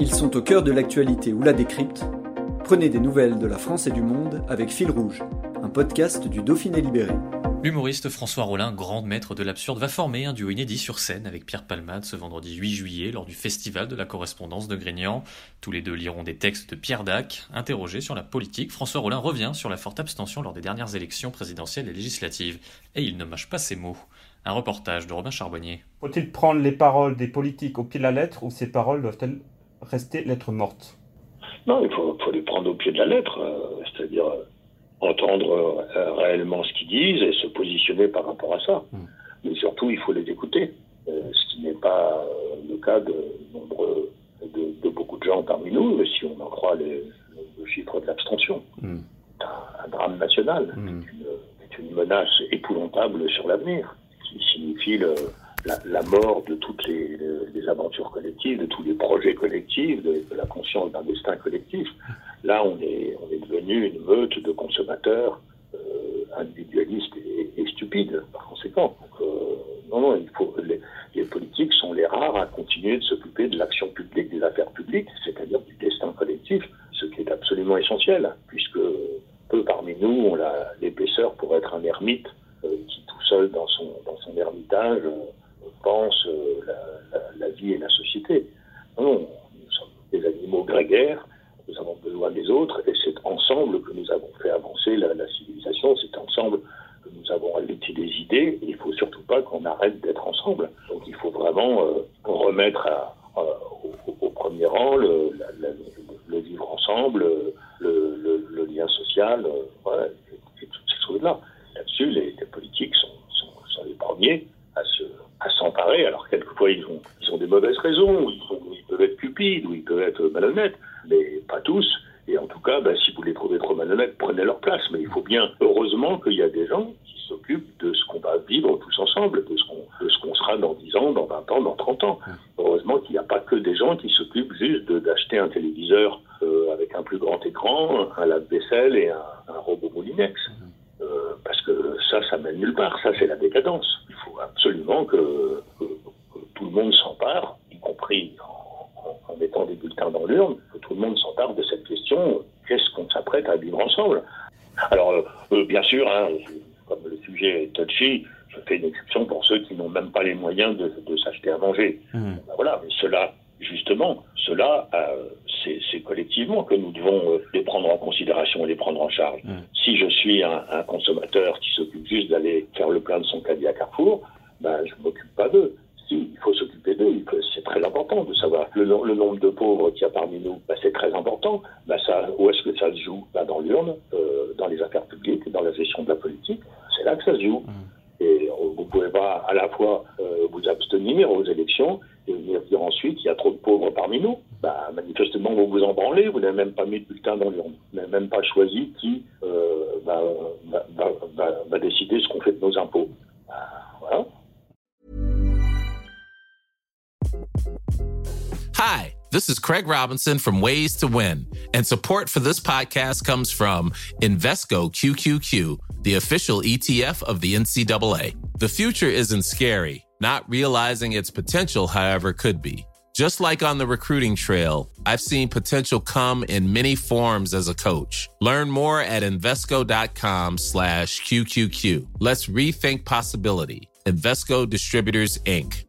Ils sont au cœur de l'actualité ou la décrypte. Prenez des nouvelles de la France et du monde avec Fil Rouge, un podcast du Dauphiné Libéré. L'humoriste François Rollin, grand maître de l'absurde, va former un duo inédit sur scène avec Pierre Palmade ce vendredi 8 juillet lors du Festival de la correspondance de Grignan. Tous les deux liront des textes de Pierre Dac. Interrogé sur la politique, François Rollin revient sur la forte abstention lors des dernières élections présidentielles et législatives. Et il ne mâche pas ses mots. Un reportage de Robin Charbonnier. Faut-il prendre les paroles des politiques au pied de la lettre ou ces paroles doivent-elles rester lettres mortes Non, il faut, les prendre au pied de la lettre, euh, c'est-à-dire euh, entendre euh, réellement ce qu'ils disent et se positionner par rapport à ça. Hmm. Mais surtout, il faut les écouter, ce qui n'est pas le cas de nombreux, de, beaucoup de gens parmi nous, si on en croit les, le chiffre de l'abstention. Hmm. C'est un, drame national, hmm. c'est une, une, menace épouvantable sur l'avenir, qui signifie le, la, mort de toutes les, aventures collectives, de tous les projets collectifs, de, la conscience d'un destin collectif. Là, on est, devenu une meute de consommateurs euh, individualistes et, stupides, par conséquent. Euh, non, non, il faut, les, les, politiques sont les rares à continuer de s'occuper de l'action publique, des affaires publiques, c'est-à-dire du destin collectif, ce qui est absolument essentiel, puisque peu parmi nous ont l'épaisseur pour être un ermite euh, qui, tout seul dans son, dans son ermitage, pense euh, la, vie et la société. Non, nous sommes des animaux grégaires, nous avons besoin des autres, et c'est ensemble que nous avons fait avancer la, civilisation, c'est ensemble que nous avons allité des idées, et il ne faut surtout pas qu'on arrête d'être ensemble. Donc il faut vraiment euh, remettre au, premier rang le, vivre ensemble, le, lien social, euh, et, toutes ces choses-là. Là-dessus, les, politiques sont les premiers à se s'emparer. Alors quelquefois ils ont, ils ont des mauvaises raisons, ils, ils, peuvent être cupides ou ils peuvent être malhonnêtes, mais pas tous. Et en tout cas, bah, si vous les trouvez trop malhonnêtes, prenez leur place. Mais il faut bien, heureusement, qu'il y a des gens qui s'occupent de ce qu'on va vivre tous ensemble, de ce qu'on qu'on sera dans 10 ans, dans 20 ans, dans 30 ans. Heureusement qu'il n'y a pas que des gens qui s'occupent juste d'acheter un téléviseur euh, avec un plus grand écran, un lave-vaisselle et un, un robot Moulinex. Euh, parce que ça, ça mène nulle part. Ça, c'est la décadence. Absolument que, tout le monde s'empare, y compris en, mettant des bulletins dans l'urne, que tout le monde s'empare de cette question qu'est-ce qu'on s'apprête à vivre ensemble? Alors, euh, euh, bien sûr, hein, comme le sujet est touchy, je fais une exception pour ceux qui n'ont même pas les moyens de, s'acheter à manger. Mmh. Ben voilà, mais cela, justement, cela, euh, c'est collectivement que nous devons euh, les prendre en considération et les prendre en charge. Si je suis un, consommateur qui s'occupe juste d'aller faire le plein de son caddie à Carrefour, ben, je ne m'occupe pas d'eux. Si, il faut s'occuper d'eux. C'est très important de savoir le, nombre de pauvres qu'il y a parmi nous. Ben, c'est très important. Ben, ça, où est-ce que ça se joue? Ben, Dans l'urne, euh, dans les affaires publiques, dans la gestion de la politique. C'est là que ça se joue. Et vous pouvez pas à la fois vous abstenir aux élections dire ensuite qu'il y a trop de pauvres parmi nous bah, manifestement, vous vous en branlez, vous n'avez même pas mis de bulletin dans l'urne. Vous n'avez même pas choisi qui euh, va, décider ce qu'on fait de nos impôts. Bah, voilà. Hi, this is Craig Robinson from Ways to Win, and support for this podcast comes from Invesco QQQ, the official ETF of the NCAA. The future isn't scary. Not realizing its potential, however, could be. Just like on the recruiting trail, I've seen potential come in many forms as a coach. Learn more at Invesco.com slash QQQ. Let's rethink possibility. Investco Distributors, Inc.